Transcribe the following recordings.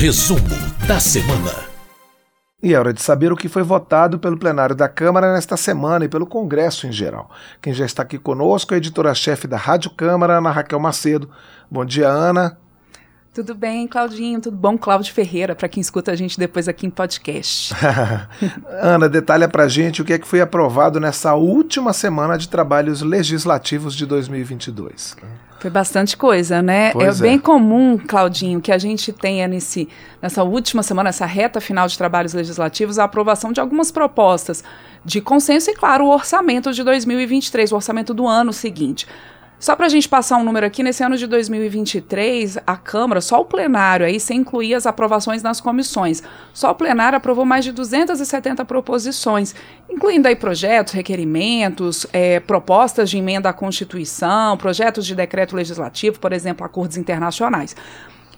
Resumo da semana. E é hora de saber o que foi votado pelo plenário da Câmara nesta semana e pelo Congresso em geral. Quem já está aqui conosco é a editora-chefe da Rádio Câmara, Ana Raquel Macedo. Bom dia, Ana. Tudo bem, Claudinho? Tudo bom? Cláudio Ferreira, para quem escuta a gente depois aqui em podcast. Ana, detalha para gente o que é que foi aprovado nessa última semana de trabalhos legislativos de 2022. Foi bastante coisa, né? É, é bem comum, Claudinho, que a gente tenha nesse, nessa última semana, essa reta final de trabalhos legislativos, a aprovação de algumas propostas de consenso e, claro, o orçamento de 2023, o orçamento do ano seguinte. Só para a gente passar um número aqui, nesse ano de 2023, a Câmara, só o plenário, aí sem incluir as aprovações nas comissões, só o plenário aprovou mais de 270 proposições, incluindo aí projetos, requerimentos, é, propostas de emenda à Constituição, projetos de decreto legislativo, por exemplo, acordos internacionais.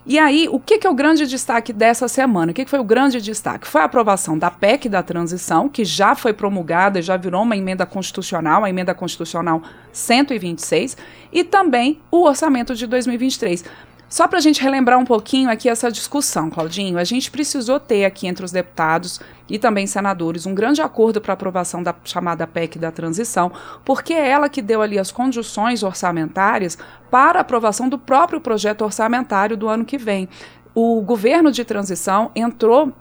E aí, o que, que é o grande destaque dessa semana? O que, que foi o grande destaque? Foi a aprovação da PEC da transição, que já foi promulgada, já virou uma emenda constitucional, a emenda constitucional 126, e também o orçamento de 2023. Só para a gente relembrar um pouquinho aqui essa discussão, Claudinho, a gente precisou ter aqui entre os deputados e também senadores um grande acordo para aprovação da chamada PEC da transição, porque é ela que deu ali as condições orçamentárias para a aprovação do próprio projeto orçamentário do ano que vem. O governo de transição entrou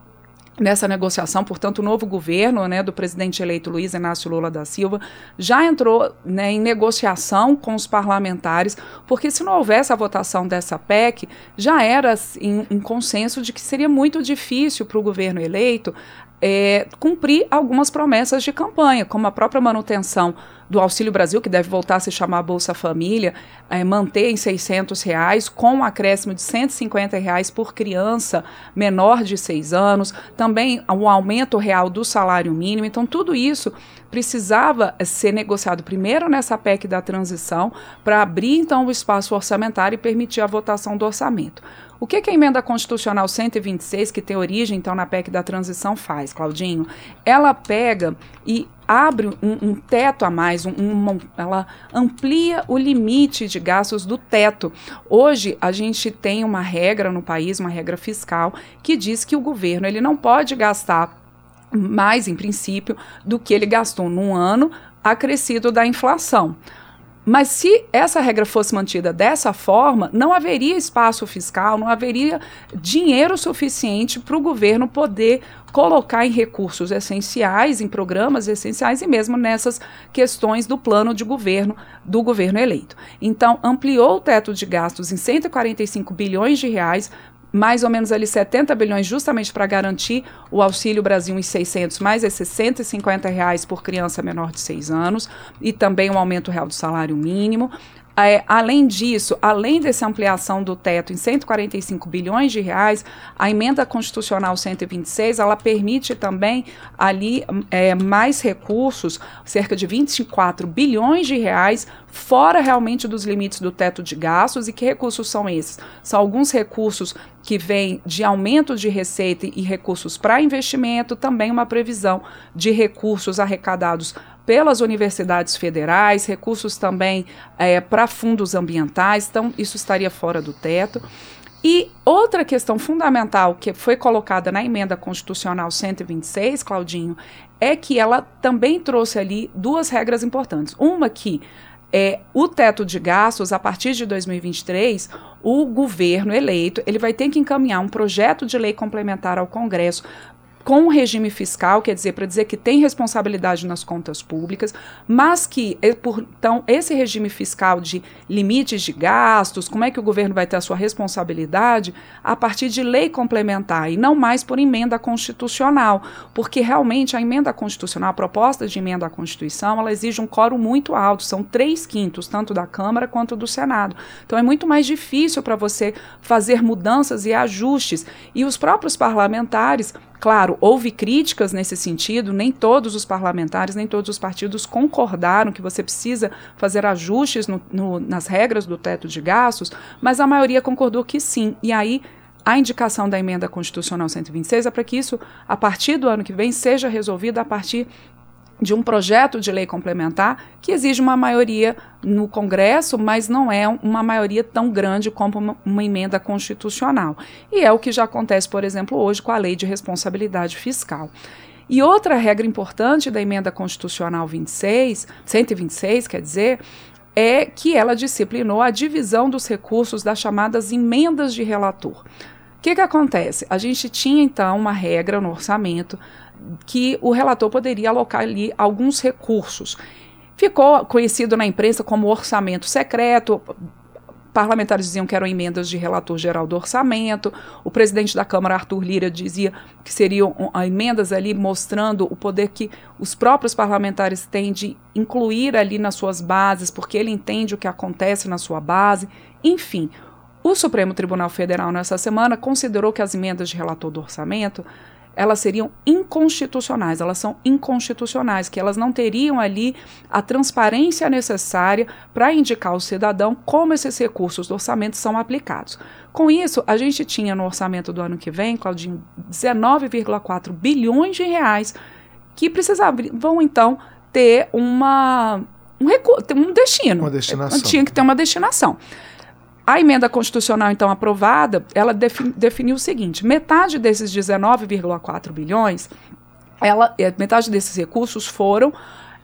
nessa negociação, portanto, o novo governo né, do presidente eleito Luiz Inácio Lula da Silva já entrou né, em negociação com os parlamentares, porque se não houvesse a votação dessa PEC, já era assim, um consenso de que seria muito difícil para o governo eleito é, cumprir algumas promessas de campanha, como a própria manutenção do Auxílio Brasil, que deve voltar a se chamar Bolsa Família, é, manter em 600 reais, com um acréscimo de 150 reais por criança menor de 6 anos, também o um aumento real do salário mínimo. Então, tudo isso precisava ser negociado primeiro nessa PEC da transição, para abrir então o espaço orçamentário e permitir a votação do orçamento. O que, que, a emenda constitucional 126, que tem origem então na PEC da transição, faz, Claudinho? Ela pega e abre um, um teto a mais, um, uma, ela amplia o limite de gastos do teto. Hoje a gente tem uma regra no país, uma regra fiscal, que diz que o governo ele não pode gastar mais, em princípio, do que ele gastou num ano acrescido da inflação. Mas se essa regra fosse mantida dessa forma, não haveria espaço fiscal, não haveria dinheiro suficiente para o governo poder colocar em recursos essenciais, em programas essenciais e mesmo nessas questões do plano de governo do governo eleito. Então, ampliou o teto de gastos em 145 bilhões de reais mais ou menos ali 70 bilhões justamente para garantir o Auxílio Brasil em 600, mais esses 150 reais por criança menor de 6 anos e também um aumento real do salário mínimo. É, além disso, além dessa ampliação do teto em 145 bilhões de reais, a emenda constitucional 126 ela permite também ali é, mais recursos, cerca de 24 bilhões de reais, fora realmente dos limites do teto de gastos. E que recursos são esses? São alguns recursos que vêm de aumento de receita e recursos para investimento, também uma previsão de recursos arrecadados pelas universidades federais, recursos também é, para fundos ambientais, então isso estaria fora do teto. E outra questão fundamental que foi colocada na emenda constitucional 126, Claudinho, é que ela também trouxe ali duas regras importantes. Uma que é, o teto de gastos, a partir de 2023, o governo eleito ele vai ter que encaminhar um projeto de lei complementar ao Congresso com o regime fiscal, quer dizer, para dizer que tem responsabilidade nas contas públicas, mas que, por, então, esse regime fiscal de limites de gastos, como é que o governo vai ter a sua responsabilidade, a partir de lei complementar e não mais por emenda constitucional, porque realmente a emenda constitucional, a proposta de emenda à Constituição, ela exige um quórum muito alto, são três quintos, tanto da Câmara quanto do Senado. Então é muito mais difícil para você fazer mudanças e ajustes, e os próprios parlamentares Claro, houve críticas nesse sentido, nem todos os parlamentares, nem todos os partidos concordaram que você precisa fazer ajustes no, no, nas regras do teto de gastos, mas a maioria concordou que sim. E aí a indicação da emenda constitucional 126 é para que isso, a partir do ano que vem, seja resolvido a partir de um projeto de lei complementar que exige uma maioria no Congresso, mas não é uma maioria tão grande como uma, uma, emenda constitucional. E é o que já acontece, por exemplo, hoje com a Lei de Responsabilidade Fiscal. E outra regra importante da emenda constitucional 26, 126, quer dizer, é que ela disciplinou a divisão dos recursos das chamadas emendas de relator. O que, que acontece? A gente tinha então uma regra no orçamento que o relator poderia alocar ali alguns recursos. Ficou conhecido na imprensa como orçamento secreto. Parlamentares diziam que eram emendas de relator geral do orçamento. O presidente da Câmara, Arthur Lira, dizia que seriam emendas ali mostrando o poder que os próprios parlamentares têm de incluir ali nas suas bases, porque ele entende o que acontece na sua base. Enfim, o Supremo Tribunal Federal, nessa semana, considerou que as emendas de relator do orçamento elas seriam inconstitucionais, elas são inconstitucionais, que elas não teriam ali a transparência necessária para indicar ao cidadão como esses recursos do orçamento são aplicados. Com isso, a gente tinha no orçamento do ano que vem, Claudinho, 19,4 bilhões de reais que precisavam, então, ter uma um, um destino. Uma destinação. Tinha que ter uma destinação. A emenda constitucional, então, aprovada, ela definiu o seguinte: metade desses 19,4 bilhões, ela, é, metade desses recursos foram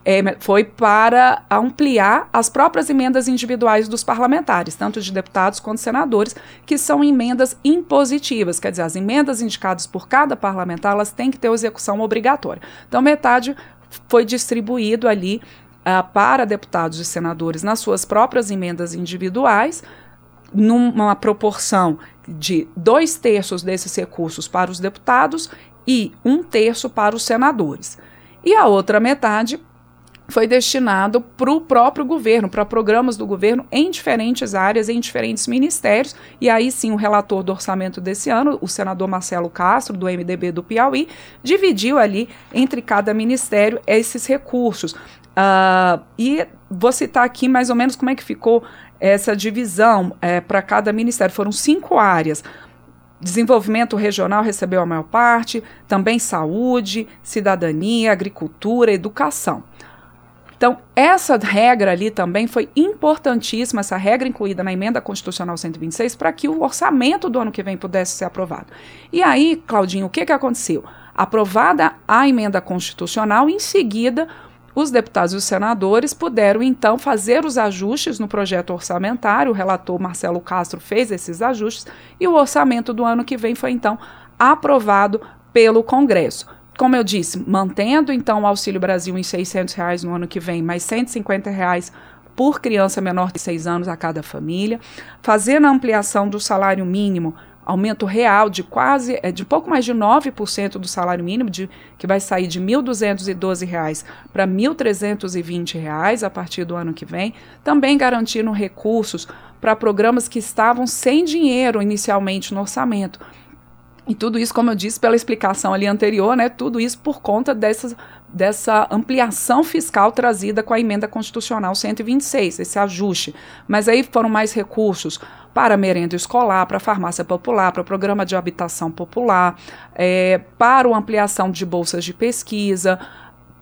é, foi para ampliar as próprias emendas individuais dos parlamentares, tanto de deputados quanto senadores, que são emendas impositivas, quer dizer, as emendas indicadas por cada parlamentar, elas têm que ter execução obrigatória. Então, metade foi distribuído ali uh, para deputados e senadores nas suas próprias emendas individuais, numa proporção de dois terços desses recursos para os deputados e um terço para os senadores. E a outra metade foi destinado para o próprio governo, para programas do governo em diferentes áreas, em diferentes ministérios. E aí sim, o relator do orçamento desse ano, o senador Marcelo Castro, do MDB do Piauí, dividiu ali entre cada ministério esses recursos. Uh, e vou citar aqui mais ou menos como é que ficou essa divisão é, para cada ministério. Foram cinco áreas. Desenvolvimento regional recebeu a maior parte, também saúde, cidadania, agricultura, educação. Então, essa regra ali também foi importantíssima, essa regra incluída na emenda constitucional 126, para que o orçamento do ano que vem pudesse ser aprovado. E aí, Claudinho, o que, que aconteceu? Aprovada a emenda constitucional, em seguida, os deputados e os senadores puderam então fazer os ajustes no projeto orçamentário. O relator Marcelo Castro fez esses ajustes e o orçamento do ano que vem foi então aprovado pelo Congresso. Como eu disse, mantendo então o Auxílio Brasil em R$ reais no ano que vem, mais R$ reais por criança menor de 6 anos a cada família, fazendo a ampliação do salário mínimo aumento real de quase, é, de pouco mais de 9% do salário mínimo, de, que vai sair de R$ 1.212 para R$ 1.320 a partir do ano que vem, também garantindo recursos para programas que estavam sem dinheiro inicialmente no orçamento. E tudo isso, como eu disse pela explicação ali anterior, né, tudo isso por conta dessas, dessa ampliação fiscal trazida com a emenda constitucional 126, esse ajuste. Mas aí foram mais recursos para merenda escolar, para farmácia popular, para o programa de habitação popular, é, para a ampliação de bolsas de pesquisa,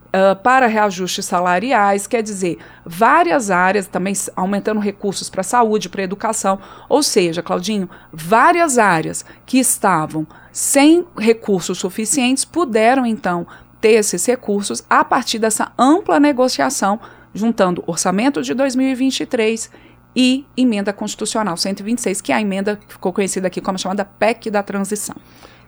uh, para reajustes salariais, quer dizer, várias áreas, também aumentando recursos para saúde, para educação, ou seja, Claudinho, várias áreas que estavam sem recursos suficientes puderam então ter esses recursos a partir dessa ampla negociação, juntando orçamento de 2023 e emenda constitucional 126, que é a emenda que ficou conhecida aqui como chamada PEC da transição.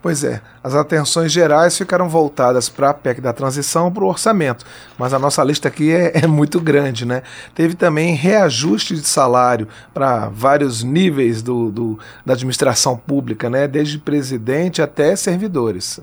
Pois é, as atenções gerais ficaram voltadas para a PEC da transição, para o orçamento, mas a nossa lista aqui é, é, muito grande, né? Teve também reajuste de salário para vários níveis do, do, da administração pública, né? Desde presidente até servidores.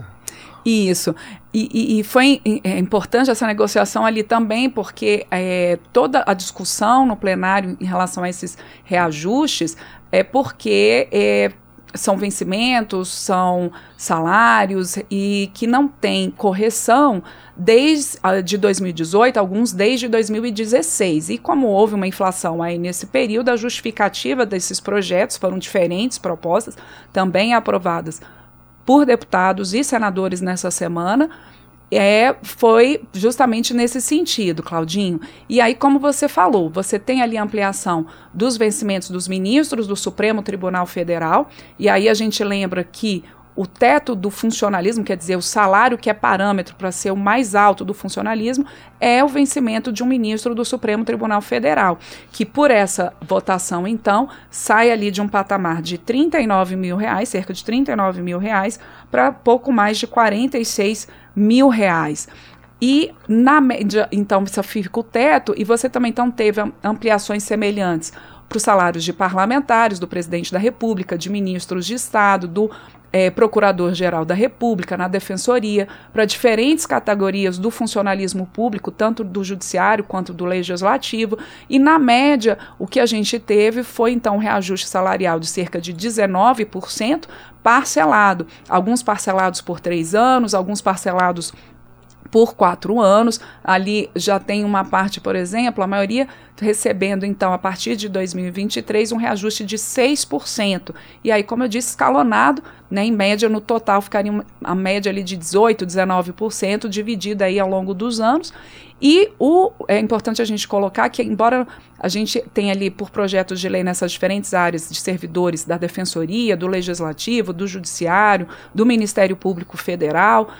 Isso. E, e, e, foi é importante essa negociação ali também, porque é, toda a discussão no plenário em relação a esses reajustes é porque é, são vencimentos, são salários e que não tem correção desde de 2018, alguns desde 2016. E como houve uma inflação aí nesse período, a justificativa desses projetos foram diferentes propostas, também aprovadas por deputados e senadores nessa semana, é, foi justamente nesse sentido, Claudinho. E aí, como você falou, você tem ali a ampliação dos vencimentos dos ministros do Supremo Tribunal Federal, e aí a gente lembra que o teto do funcionalismo, quer dizer, o salário que é parâmetro para ser o mais alto do funcionalismo, é o vencimento de um ministro do Supremo Tribunal Federal, que por essa votação, então, sai ali de um patamar de 39 mil reais, cerca de 39 mil reais, para pouco mais de 46 mil reais. E na média, então, isso fica o teto, e você também então teve ampliações semelhantes para os salários de parlamentares, do presidente da República, de ministros de Estado, do é, Procurador-Geral da República, na Defensoria, para diferentes categorias do funcionalismo público, tanto do Judiciário quanto do Legislativo. E, na média, o que a gente teve foi, então, um reajuste salarial de cerca de 19%, parcelado. Alguns parcelados por três anos, alguns parcelados por quatro anos. Ali já tem uma parte, por exemplo, a maioria recebendo, então, a partir de 2023, um reajuste de 6%. E aí, como eu disse, escalonado, né, em média, no total, ficaria a média ali de 18%, 19%, dividida aí ao longo dos anos. E o, é importante a gente colocar que, embora a gente tenha ali por projetos de lei nessas diferentes áreas de servidores da Defensoria, do Legislativo, do Judiciário, do Ministério Público Federal,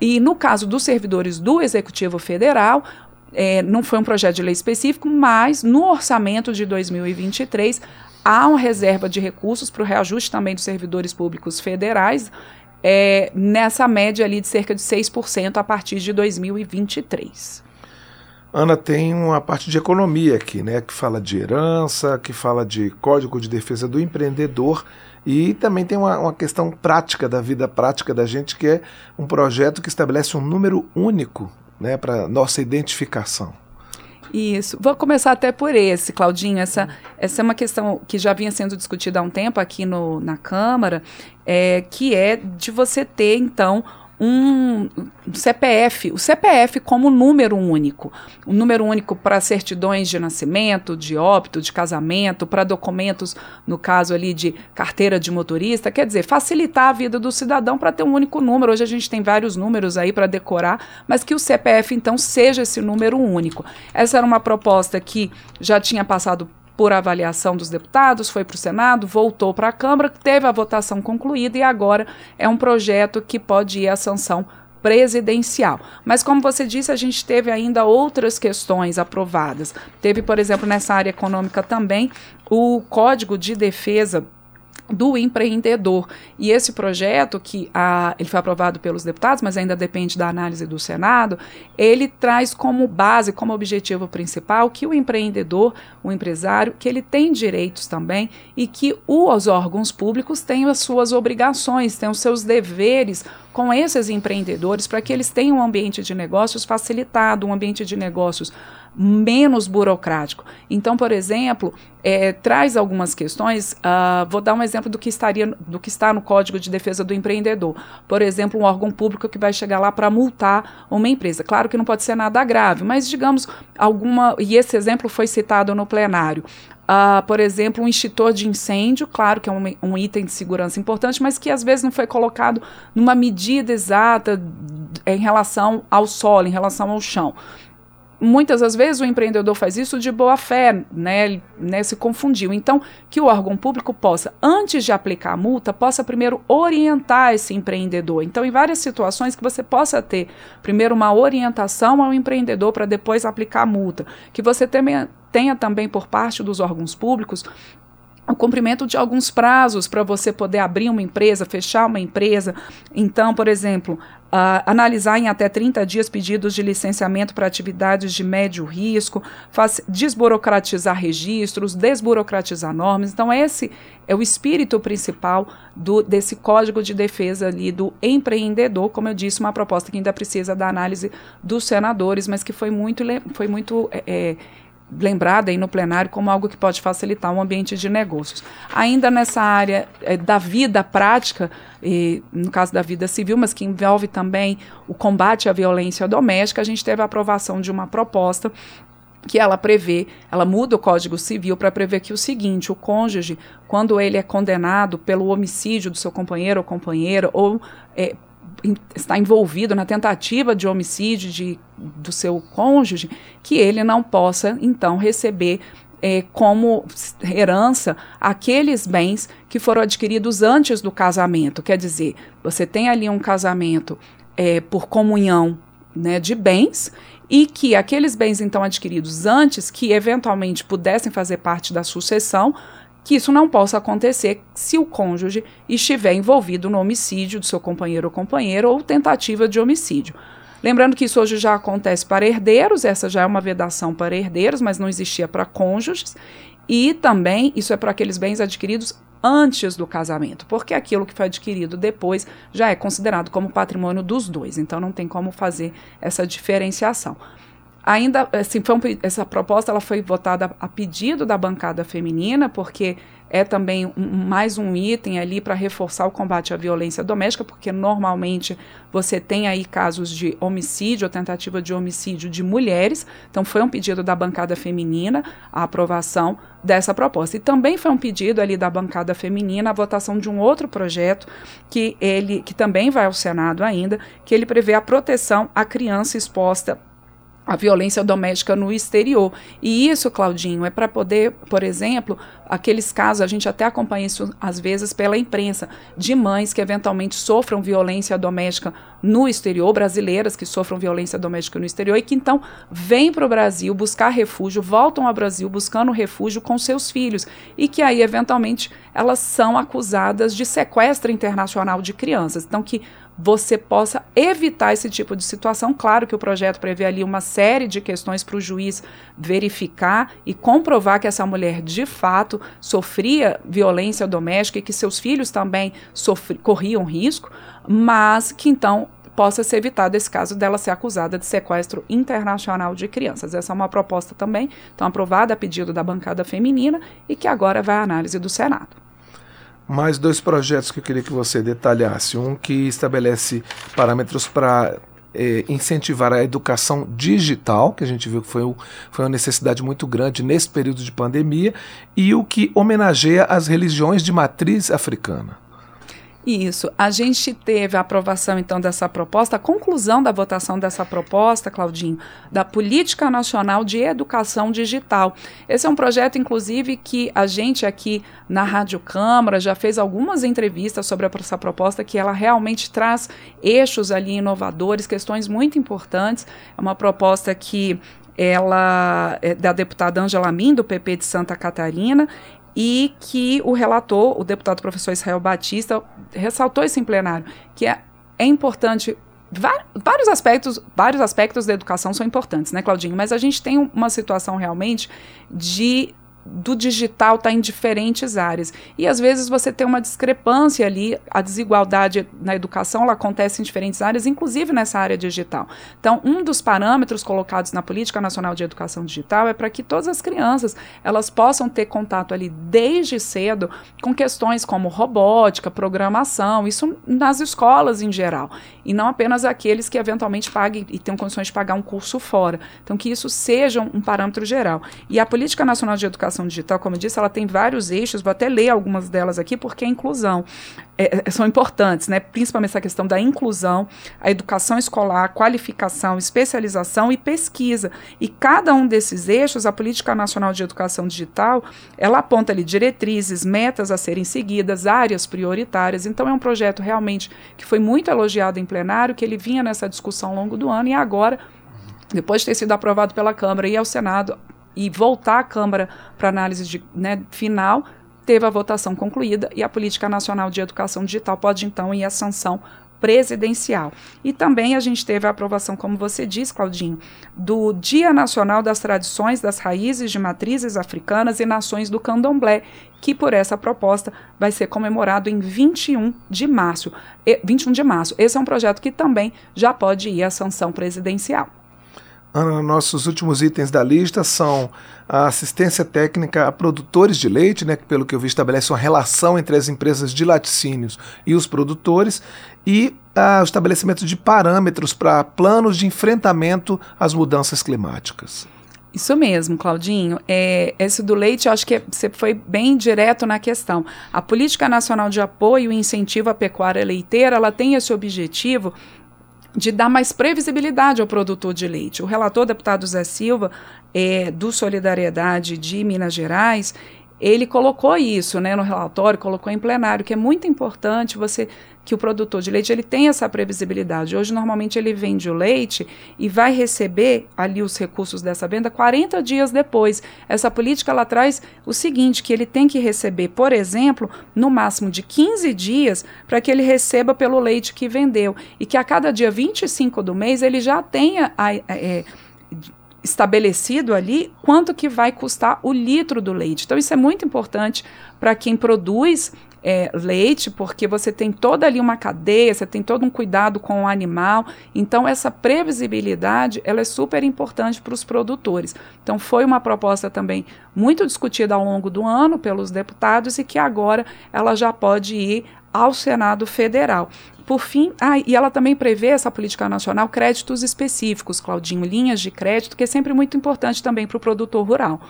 e no caso dos servidores do Executivo Federal, é, não foi um projeto de lei específico, mas no orçamento de 2023 há uma reserva de recursos para o reajuste também dos servidores públicos federais, é, nessa média ali de cerca de 6% a partir de 2023. Ana tem uma parte de economia aqui, né, que fala de herança, que fala de Código de Defesa do Empreendedor e também tem uma, uma, questão prática da vida prática da gente, que é um projeto que estabelece um número único né, para nossa identificação. Isso. Vou começar até por esse, Claudinho. Essa, essa é uma questão que já vinha sendo discutida há um tempo aqui no, na Câmara, é, que é de você ter, então, um CPF, o CPF como número único, um número único para certidões de nascimento, de óbito, de casamento, para documentos, no caso ali de carteira de motorista, quer dizer, facilitar a vida do cidadão para ter um único número. Hoje a gente tem vários números aí para decorar, mas que o CPF então seja esse número único. Essa era uma proposta que já tinha passado por avaliação dos deputados, foi para o Senado, voltou para a Câmara, teve a votação concluída e agora é um projeto que pode ir à sanção presidencial. Mas como você disse, a gente teve ainda outras questões aprovadas. Teve, por exemplo, nessa área econômica também o Código de Defesa do empreendedor. E esse projeto, que a, ele foi aprovado pelos deputados, mas ainda depende da análise do Senado, ele traz como base, como objetivo principal, que o empreendedor, o empresário, que ele tem direitos também e que os órgãos públicos têm as suas obrigações, têm os seus deveres com esses empreendedores para que eles tenham um ambiente de negócios facilitado, um ambiente de negócios menos burocrático. Então, por exemplo, é, traz algumas questões. Uh, vou dar um exemplo do que estaria, do que está no Código de Defesa do Empreendedor. Por exemplo, um órgão público que vai chegar lá para multar uma empresa. Claro que não pode ser nada grave, mas digamos alguma. E esse exemplo foi citado no plenário. Uh, por exemplo, um extintor de incêndio, claro que é um, um, item de segurança importante, mas que às vezes não foi colocado numa medida exata em relação ao solo, em relação ao chão muitas das vezes o empreendedor faz isso de boa fé, né, né, se confundiu. Então, que o órgão público possa, antes de aplicar a multa, possa primeiro orientar esse empreendedor. Então, em várias situações que você possa ter primeiro uma orientação ao empreendedor para depois aplicar a multa, que você tenha, tenha também por parte dos órgãos públicos o cumprimento de alguns prazos para você poder abrir uma empresa, fechar uma empresa. Então, por exemplo, uh, analisar em até 30 dias pedidos de licenciamento para atividades de médio risco, faz, desburocratizar registros, desburocratizar normas. Então, esse é o espírito principal do, desse código de defesa ali do empreendedor. Como eu disse, uma proposta que ainda precisa da análise dos senadores, mas que foi muito, foi muito é, é lembrada aí no plenário como algo que pode facilitar um ambiente de negócios. Ainda nessa área é, da vida prática, e, no caso da vida civil, mas que envolve também o combate à violência doméstica, a gente teve a aprovação de uma proposta que ela prevê, ela muda o Código Civil para prever que o seguinte, o cônjuge, quando ele é condenado pelo homicídio do seu companheiro ou companheira, ou é, está envolvido na tentativa de homicídio de, do seu cônjuge, que ele não possa, então, receber é, como herança aqueles bens que foram adquiridos antes do casamento. Quer dizer, você tem ali um casamento é, por comunhão né, de bens e que aqueles bens então adquiridos antes, que eventualmente pudessem fazer parte da sucessão, que isso não possa acontecer se o cônjuge estiver envolvido no homicídio do seu companheiro ou companheira ou tentativa de homicídio. Lembrando que isso hoje já acontece para herdeiros, essa já é uma vedação para herdeiros, mas não existia para cônjuges. E também isso é para aqueles bens adquiridos antes do casamento, porque aquilo que foi adquirido depois já é considerado como patrimônio dos dois, então não tem como fazer essa diferenciação. Ainda, assim, um, essa proposta ela foi votada a pedido da bancada feminina, porque é também um, mais um item ali para reforçar o combate à violência doméstica, porque normalmente você tem aí casos de homicídio ou tentativa de homicídio de mulheres. Então foi um pedido da bancada feminina a aprovação dessa proposta. E também foi um pedido ali da bancada feminina a votação de um outro projeto que ele que também vai ao Senado ainda, que ele prevê a proteção à criança exposta a violência doméstica no exterior. E isso, Claudinho, é para poder, por exemplo, aqueles casos, a gente até acompanha isso às vezes pela imprensa, de mães que eventualmente sofram violência doméstica no exterior, brasileiras que sofram violência doméstica no exterior e que então vêm para o Brasil buscar refúgio, voltam ao Brasil buscando refúgio com seus filhos e que aí, eventualmente, elas são acusadas de sequestro internacional de crianças. Então, que você possa evitar esse tipo de situação. Claro que o projeto prevê ali uma série de questões para o juiz verificar e comprovar que essa mulher de fato sofria violência doméstica e que seus filhos também sofri, corriam risco, mas que então possa ser evitado esse caso dela ser acusada de sequestro internacional de crianças. Essa é uma proposta também, então aprovada a pedido da bancada feminina e que agora vai à análise do Senado mais dois projetos que eu queria que você detalhasse. Um que estabelece parâmetros para é, incentivar a educação digital, que a gente viu que foi, foi uma necessidade muito grande nesse período de pandemia, e o que homenageia as religiões de matriz africana. Isso. A gente teve a aprovação, então, dessa proposta, a conclusão da votação dessa proposta, Claudinho, da Política Nacional de Educação Digital. Esse é um projeto, inclusive, que a gente aqui na Rádio Câmara já fez algumas entrevistas sobre essa proposta, que ela realmente traz eixos ali inovadores, questões muito importantes. É uma proposta que ela é da deputada Angela Min, do PP de Santa Catarina, e que o relator, o deputado professor Israel Batista, ressaltou isso em plenário, que é, é importante vários aspectos, vários aspectos da educação são importantes, né, Claudinho? Mas a gente tem uma situação realmente de do digital está em diferentes áreas. E às vezes você tem uma discrepância ali, a desigualdade na educação ela acontece em diferentes áreas, inclusive nessa área digital. Então, um dos parâmetros colocados na Política Nacional de Educação Digital é para que todas as crianças elas possam ter contato ali desde cedo com questões como robótica, programação, isso nas escolas em geral, e não apenas aqueles que eventualmente paguem e tenham condições de pagar um curso fora. Então, que isso seja um parâmetro geral. E a Política Nacional de Educação educação digital, como eu disse, ela tem vários eixos, vou até ler algumas delas aqui, porque a inclusão é, é, são importantes, né? principalmente essa questão da inclusão, a educação escolar, qualificação, especialização e pesquisa. E cada um desses eixos, a Política Nacional de Educação Digital, ela aponta ali diretrizes, metas a serem seguidas, áreas prioritárias. Então é um projeto realmente que foi muito elogiado em plenário, que ele vinha nessa discussão ao longo do ano e agora depois de ter sido aprovado pela Câmara e ao Senado, e voltar à Câmara para análise de, né, final, teve a votação concluída e a Política Nacional de Educação Digital pode então ir à sanção presidencial. E também a gente teve a aprovação, como você diz, Claudinho, do Dia Nacional das Tradições das Raízes de Matrizes Africanas e Nações do Candomblé, que por essa proposta vai ser comemorado em 21 de março. E, 21 de março. Esse é um projeto que também já pode ir à sanção presidencial. Ana, nossos últimos itens da lista são a assistência técnica a produtores de leite, né, que pelo que eu vi estabelece uma relação entre as empresas de laticínios e os produtores, e o estabelecimento de parâmetros para planos de enfrentamento às mudanças climáticas. Isso mesmo, Claudinho. É, esse do leite, eu acho que você foi bem direto na questão. A Política Nacional de Apoio e Incentivo à Pecuária Leiteira, ela tem esse objetivo de dar mais previsibilidade ao produtor de leite. O relator deputado Zé Silva, é, do Solidariedade de Minas Gerais, ele colocou isso né, no relatório, colocou em plenário, que é muito importante você que o produtor de leite ele tem essa previsibilidade. Hoje, normalmente, ele vende o leite e vai receber ali os recursos dessa venda 40 dias depois. Essa política ela traz o seguinte: que ele tem que receber, por exemplo, no máximo de 15 dias para que ele receba pelo leite que vendeu. E que a cada dia 25 do mês ele já tenha. A, a, é, estabelecido ali quanto que vai custar o litro do leite. Então isso é muito importante para quem produz é, leite, porque você tem toda ali uma cadeia, você tem todo um cuidado com o animal. Então essa previsibilidade ela é super importante para os produtores. Então foi uma proposta também muito discutida ao longo do ano pelos deputados e que agora ela já pode ir ao Senado Federal. Por fim, ah, e ela também prevê essa política nacional créditos específicos, Claudinho, linhas de crédito, que é sempre muito importante também para o produtor rural.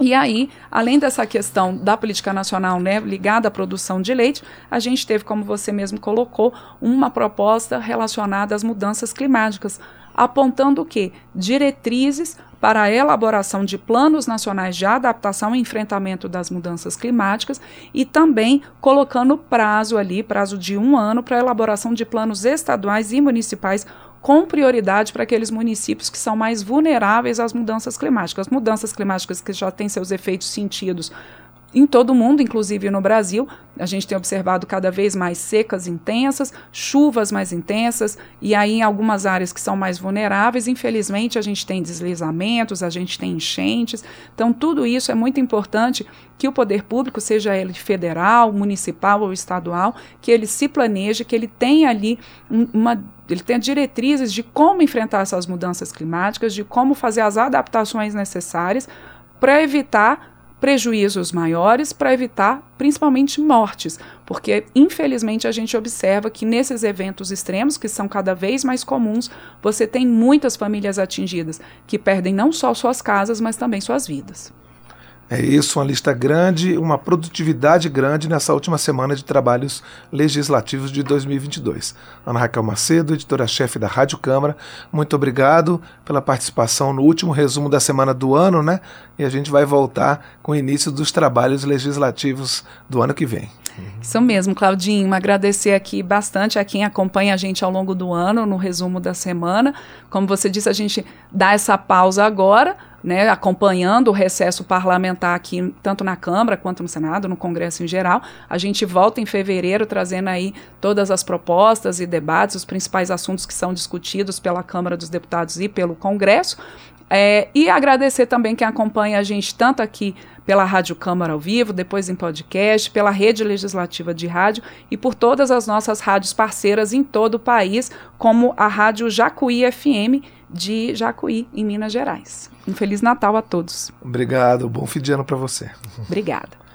E aí, além dessa questão da política nacional né, ligada à produção de leite, a gente teve, como você mesmo colocou, uma proposta relacionada às mudanças climáticas, apontando o quê? Diretrizes para a elaboração de planos nacionais de adaptação e enfrentamento das mudanças climáticas e também colocando prazo ali, prazo de um ano, para a elaboração de planos estaduais e municipais com prioridade para aqueles municípios que são mais vulneráveis às mudanças climáticas. Mudanças climáticas que já têm seus efeitos sentidos em todo o mundo, inclusive no Brasil, a gente tem observado cada vez mais secas intensas, chuvas mais intensas, e aí em algumas áreas que são mais vulneráveis, infelizmente, a gente tem deslizamentos, a gente tem enchentes. Então, tudo isso é muito importante que o poder público, seja ele federal, municipal ou estadual, que ele se planeje, que ele tenha ali uma ele tenha diretrizes de como enfrentar essas mudanças climáticas, de como fazer as adaptações necessárias para evitar prejuízos maiores para evitar principalmente mortes, porque infelizmente a gente observa que nesses eventos extremos, que são cada vez mais comuns, você tem muitas famílias atingidas que perdem não só suas casas, mas também suas vidas. É isso, uma lista grande, uma produtividade grande nessa última semana de trabalhos legislativos de 2022. Ana Raquel Macedo, editora-chefe da Rádio Câmara, muito obrigado pela participação no último resumo da semana do ano, né? E a gente vai voltar com o início dos trabalhos legislativos do ano que vem. Isso mesmo, Claudinho. Agradecer aqui bastante a quem acompanha a gente ao longo do ano, no resumo da semana. Como você disse, a gente dá essa pausa agora, né, acompanhando o recesso parlamentar aqui, tanto na Câmara quanto no Senado, no Congresso em geral. A gente volta em fevereiro trazendo aí todas as propostas e debates, os principais assuntos que são discutidos pela Câmara dos Deputados e pelo Congresso. É, e agradecer também quem acompanha a gente tanto aqui pela Rádio Câmara ao vivo, depois em podcast, pela rede legislativa de rádio e por todas as nossas rádios parceiras em todo o país, como a Rádio Jacuí FM de Jacuí, em Minas Gerais. Um Feliz Natal a todos. Obrigado, bom fim de ano para você. Obrigada.